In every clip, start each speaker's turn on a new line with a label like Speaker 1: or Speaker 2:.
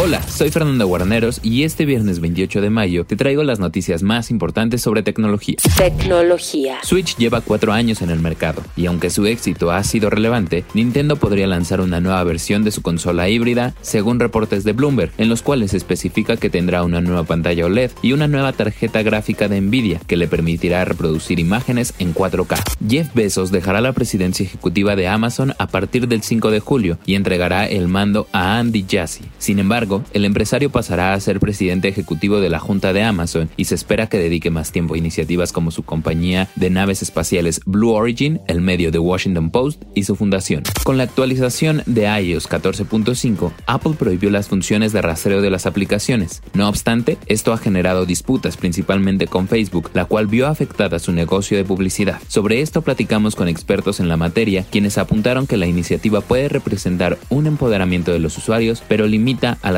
Speaker 1: Hola, soy Fernando Guarneros y este viernes 28 de mayo te traigo las noticias más importantes sobre tecnología.
Speaker 2: Tecnología.
Speaker 1: Switch lleva cuatro años en el mercado y aunque su éxito ha sido relevante, Nintendo podría lanzar una nueva versión de su consola híbrida, según reportes de Bloomberg, en los cuales especifica que tendrá una nueva pantalla OLED y una nueva tarjeta gráfica de Nvidia que le permitirá reproducir imágenes en 4K. Jeff Bezos dejará la presidencia ejecutiva de Amazon a partir del 5 de julio y entregará el mando a Andy Jassy. Sin embargo, el empresario pasará a ser presidente ejecutivo de la Junta de Amazon y se espera que dedique más tiempo a iniciativas como su compañía de naves espaciales Blue Origin, el medio de Washington Post y su fundación. Con la actualización de iOS 14.5, Apple prohibió las funciones de rastreo de las aplicaciones. No obstante, esto ha generado disputas principalmente con Facebook, la cual vio afectada su negocio de publicidad. Sobre esto platicamos con expertos en la materia, quienes apuntaron que la iniciativa puede representar un empoderamiento de los usuarios, pero limita a la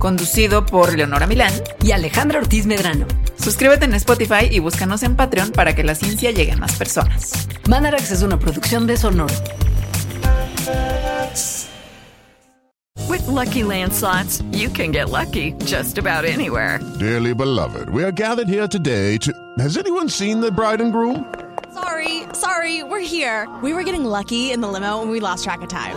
Speaker 3: conducido por Leonora Milán
Speaker 4: y Alejandra Ortiz Medrano.
Speaker 3: Suscríbete en Spotify y búscanos en Patreon para que la ciencia llegue a más personas.
Speaker 4: Manarax es una producción de Sonoro.
Speaker 5: With lucky landslots, you can get lucky just about anywhere.
Speaker 6: Dearly beloved, we are gathered here today to. Has anyone seen the bride and groom?
Speaker 7: Sorry, sorry, we're here. We were getting lucky in the limo and we lost track of time.